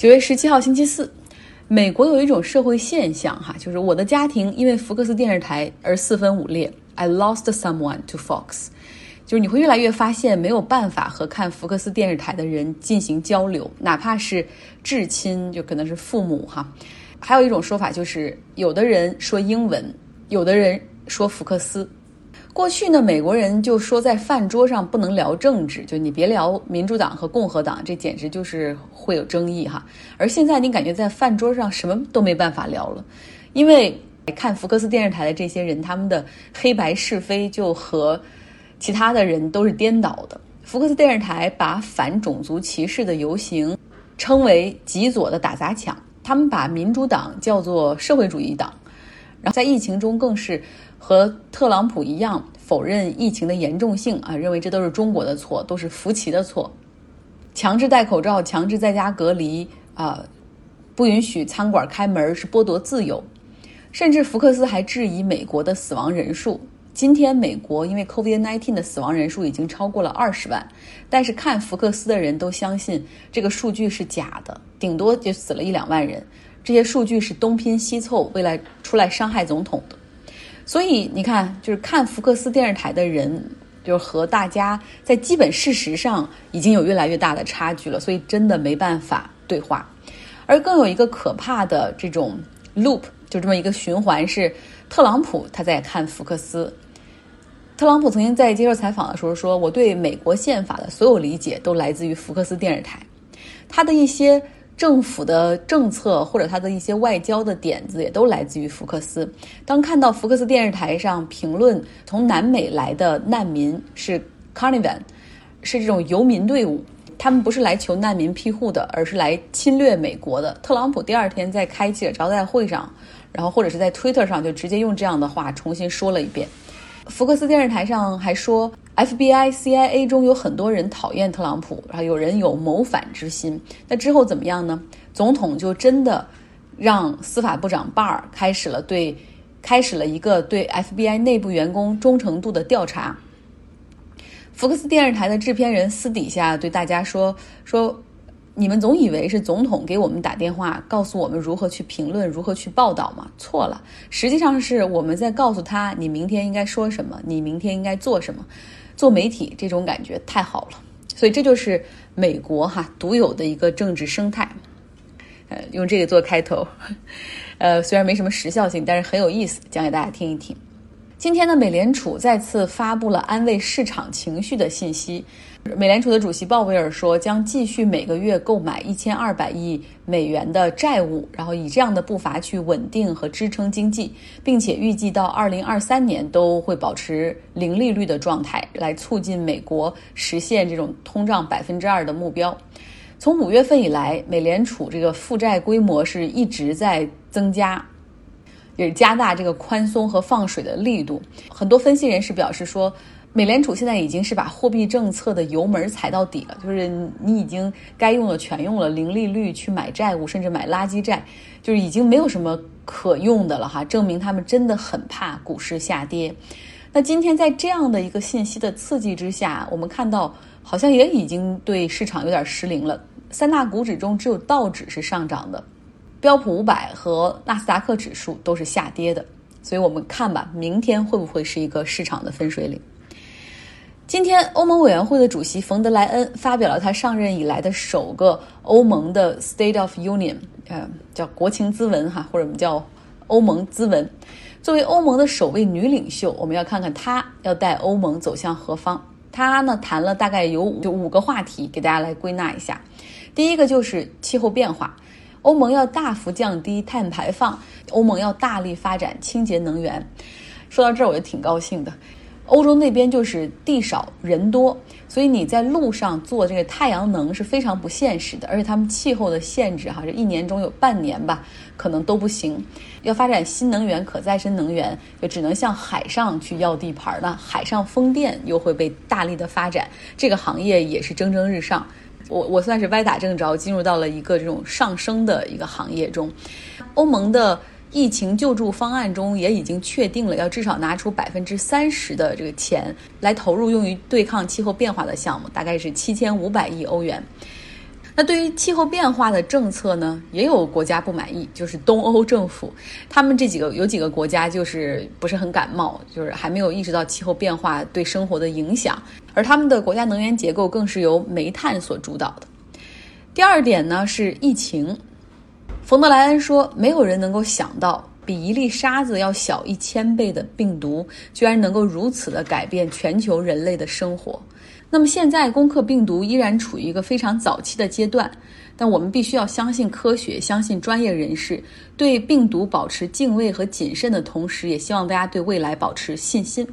九月十七号星期四，美国有一种社会现象哈，就是我的家庭因为福克斯电视台而四分五裂。I lost someone to Fox，就是你会越来越发现没有办法和看福克斯电视台的人进行交流，哪怕是至亲，就可能是父母哈。还有一种说法就是，有的人说英文，有的人说福克斯。过去呢，美国人就说在饭桌上不能聊政治，就你别聊民主党和共和党，这简直就是会有争议哈。而现在你感觉在饭桌上什么都没办法聊了，因为看福克斯电视台的这些人，他们的黑白是非就和其他的人都是颠倒的。福克斯电视台把反种族歧视的游行称为极左的打砸抢，他们把民主党叫做社会主义党，然后在疫情中更是。和特朗普一样否认疫情的严重性啊，认为这都是中国的错，都是福奇的错。强制戴口罩，强制在家隔离啊，不允许餐馆开门是剥夺自由。甚至福克斯还质疑美国的死亡人数。今天美国因为 COVID-19 的死亡人数已经超过了二十万，但是看福克斯的人都相信这个数据是假的，顶多就死了一两万人。这些数据是东拼西凑，为了出来伤害总统的。所以你看，就是看福克斯电视台的人，就是和大家在基本事实上已经有越来越大的差距了，所以真的没办法对话。而更有一个可怕的这种 loop，就这么一个循环，是特朗普他在看福克斯。特朗普曾经在接受采访的时候说：“我对美国宪法的所有理解都来自于福克斯电视台，他的一些。”政府的政策或者他的一些外交的点子也都来自于福克斯。当看到福克斯电视台上评论从南美来的难民是 Carnival，是这种游民队伍，他们不是来求难民庇护的，而是来侵略美国的。特朗普第二天在开记者招待会上，然后或者是在 Twitter 上就直接用这样的话重新说了一遍。福克斯电视台上还说。FBI、CIA 中有很多人讨厌特朗普，然后有人有谋反之心。那之后怎么样呢？总统就真的让司法部长巴尔开始了对开始了一个对 FBI 内部员工忠诚度的调查。福克斯电视台的制片人私底下对大家说说。你们总以为是总统给我们打电话，告诉我们如何去评论、如何去报道吗？错了，实际上是我们在告诉他，你明天应该说什么，你明天应该做什么。做媒体这种感觉太好了，所以这就是美国哈独有的一个政治生态。呃，用这个做开头，呃，虽然没什么时效性，但是很有意思，讲给大家听一听。今天呢，美联储再次发布了安慰市场情绪的信息。美联储的主席鲍威尔说，将继续每个月购买一千二百亿美元的债务，然后以这样的步伐去稳定和支撑经济，并且预计到二零二三年都会保持零利率的状态，来促进美国实现这种通胀百分之二的目标。从五月份以来，美联储这个负债规模是一直在增加。也是加大这个宽松和放水的力度。很多分析人士表示说，美联储现在已经是把货币政策的油门踩到底了，就是你已经该用的全用了，零利率去买债务，甚至买垃圾债，就是已经没有什么可用的了哈。证明他们真的很怕股市下跌。那今天在这样的一个信息的刺激之下，我们看到好像也已经对市场有点失灵了。三大股指中只有道指是上涨的。标普五百和纳斯达克指数都是下跌的，所以我们看吧，明天会不会是一个市场的分水岭？今天，欧盟委员会的主席冯德莱恩发表了他上任以来的首个欧盟的 State of Union，呃，叫国情咨文哈，或者我们叫欧盟咨文。作为欧盟的首位女领袖，我们要看看她要带欧盟走向何方。她呢谈了大概有就五个话题，给大家来归纳一下。第一个就是气候变化。欧盟要大幅降低碳排放，欧盟要大力发展清洁能源。说到这儿，我就挺高兴的。欧洲那边就是地少人多，所以你在路上做这个太阳能是非常不现实的，而且他们气候的限制哈，这一年中有半年吧，可能都不行。要发展新能源、可再生能源，就只能向海上去要地盘儿了。海上风电又会被大力的发展，这个行业也是蒸蒸日上。我我算是歪打正着进入到了一个这种上升的一个行业中，欧盟的疫情救助方案中也已经确定了要至少拿出百分之三十的这个钱来投入用于对抗气候变化的项目，大概是七千五百亿欧元。那对于气候变化的政策呢，也有国家不满意，就是东欧政府，他们这几个有几个国家就是不是很感冒，就是还没有意识到气候变化对生活的影响，而他们的国家能源结构更是由煤炭所主导的。第二点呢是疫情，冯德莱恩说，没有人能够想到比一粒沙子要小一千倍的病毒，居然能够如此的改变全球人类的生活。那么现在攻克病毒依然处于一个非常早期的阶段，但我们必须要相信科学，相信专业人士，对病毒保持敬畏和谨慎的同时，也希望大家对未来保持信心。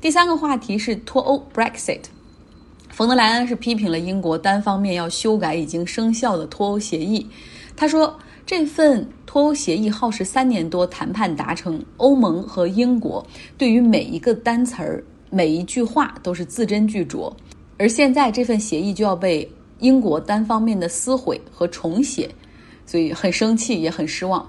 第三个话题是脱欧 （Brexit）。冯德莱恩是批评了英国单方面要修改已经生效的脱欧协议。他说，这份脱欧协议耗时三年多谈判达成，欧盟和英国对于每一个单词儿、每一句话都是字斟句酌，而现在这份协议就要被英国单方面的撕毁和重写，所以很生气，也很失望。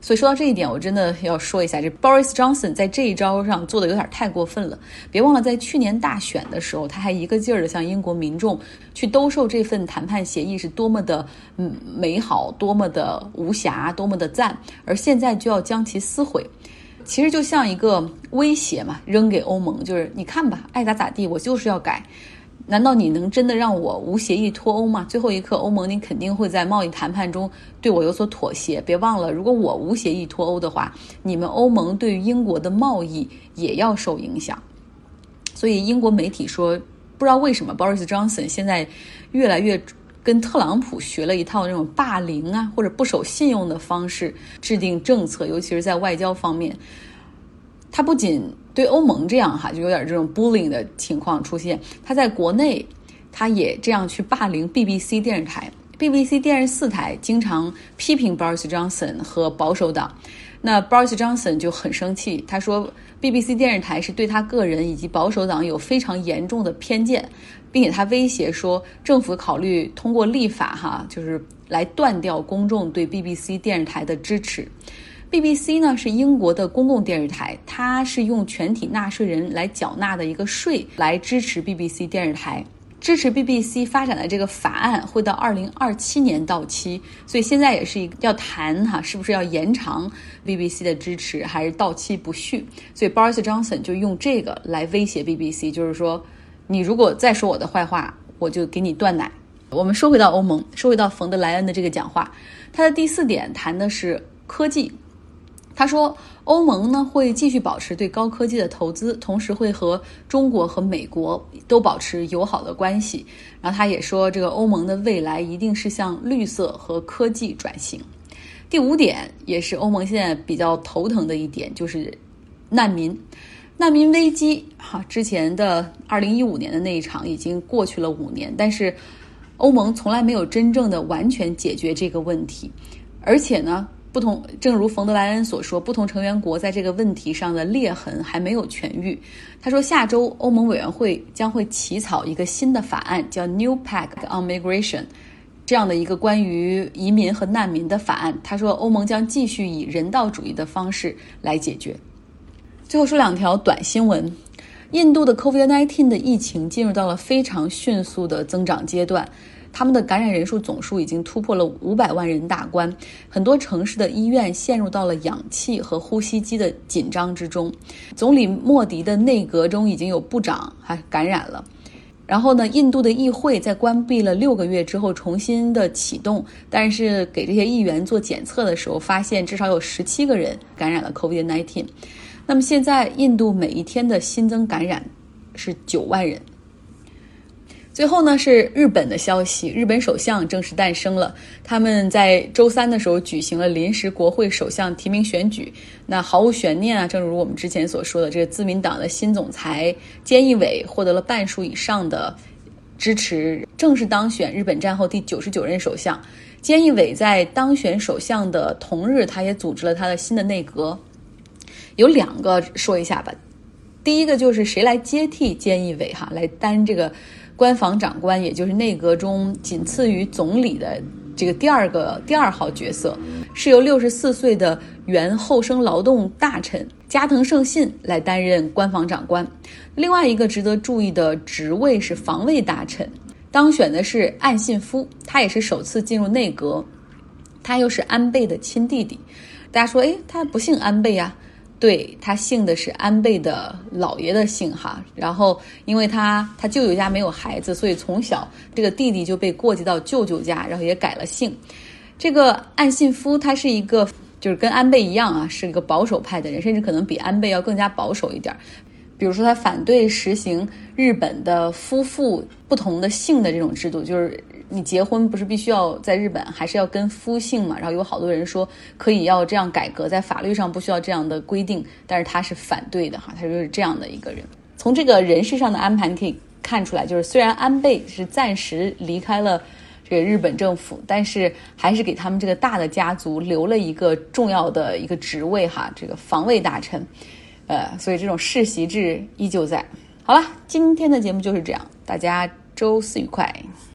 所以说到这一点，我真的要说一下，这 Boris Johnson 在这一招上做的有点太过分了。别忘了，在去年大选的时候，他还一个劲儿的向英国民众去兜售这份谈判协议是多么的嗯美好，多么的无瑕，多么的赞，而现在就要将其撕毁，其实就像一个威胁嘛，扔给欧盟，就是你看吧，爱咋咋地，我就是要改。难道你能真的让我无协议脱欧吗？最后一刻，欧盟你肯定会在贸易谈判中对我有所妥协。别忘了，如果我无协议脱欧的话，你们欧盟对于英国的贸易也要受影响。所以英国媒体说，不知道为什么 Boris Johnson 现在越来越跟特朗普学了一套那种霸凌啊或者不守信用的方式制定政策，尤其是在外交方面。他不仅对欧盟这样哈，就有点这种 bullying 的情况出现。他在国内，他也这样去霸凌 BBC 电视台。BBC 电视四台经常批评 Boris Johnson 和保守党，那 Boris Johnson 就很生气，他说 BBC 电视台是对他个人以及保守党有非常严重的偏见，并且他威胁说政府考虑通过立法哈，就是来断掉公众对 BBC 电视台的支持。BBC 呢是英国的公共电视台，它是用全体纳税人来缴纳的一个税来支持 BBC 电视台。支持 BBC 发展的这个法案会到二零二七年到期，所以现在也是要谈哈，是不是要延长 BBC 的支持，还是到期不续？所以 Boris Johnson 就用这个来威胁 BBC，就是说，你如果再说我的坏话，我就给你断奶。我们说回到欧盟，说回到冯德莱恩的这个讲话，他的第四点谈的是科技。他说，欧盟呢会继续保持对高科技的投资，同时会和中国和美国都保持友好的关系。然后他也说，这个欧盟的未来一定是向绿色和科技转型。第五点也是欧盟现在比较头疼的一点，就是难民。难民危机哈，之前的二零一五年的那一场已经过去了五年，但是欧盟从来没有真正的完全解决这个问题，而且呢。不同，正如冯德莱恩所说，不同成员国在这个问题上的裂痕还没有痊愈。他说，下周欧盟委员会将会起草一个新的法案，叫 New Pact on Migration，这样的一个关于移民和难民的法案。他说，欧盟将继续以人道主义的方式来解决。最后说两条短新闻：印度的 COVID-19 的疫情进入到了非常迅速的增长阶段。他们的感染人数总数已经突破了五百万人大关，很多城市的医院陷入到了氧气和呼吸机的紧张之中。总理莫迪的内阁中已经有部长还感染了。然后呢，印度的议会在关闭了六个月之后重新的启动，但是给这些议员做检测的时候，发现至少有十七个人感染了 COVID-19。那么现在印度每一天的新增感染是九万人。最后呢是日本的消息，日本首相正式诞生了。他们在周三的时候举行了临时国会首相提名选举。那毫无悬念啊，正如我们之前所说的，这个自民党的新总裁菅义伟获得了半数以上的支持，正式当选日本战后第九十九任首相。菅义伟在当选首相的同日，他也组织了他的新的内阁。有两个说一下吧，第一个就是谁来接替菅义伟哈，来担这个。官房长官，也就是内阁中仅次于总理的这个第二个第二号角色，是由六十四岁的原厚生劳动大臣加藤胜信来担任官房长官。另外一个值得注意的职位是防卫大臣，当选的是岸信夫，他也是首次进入内阁，他又是安倍的亲弟弟。大家说，哎，他不姓安倍呀？对他姓的是安倍的老爷的姓哈。然后，因为他他舅舅家没有孩子，所以从小这个弟弟就被过继到舅舅家，然后也改了姓。这个岸信夫他是一个，就是跟安倍一样啊，是一个保守派的人，甚至可能比安倍要更加保守一点。比如说，他反对实行日本的夫妇不同的姓的这种制度，就是你结婚不是必须要在日本，还是要跟夫姓嘛？然后有好多人说可以要这样改革，在法律上不需要这样的规定，但是他是反对的哈，他就是这样的一个人。从这个人事上的安排，你可以看出来，就是虽然安倍是暂时离开了这个日本政府，但是还是给他们这个大的家族留了一个重要的一个职位哈，这个防卫大臣。呃，所以这种世袭制依旧在。好了，今天的节目就是这样，大家周四愉快。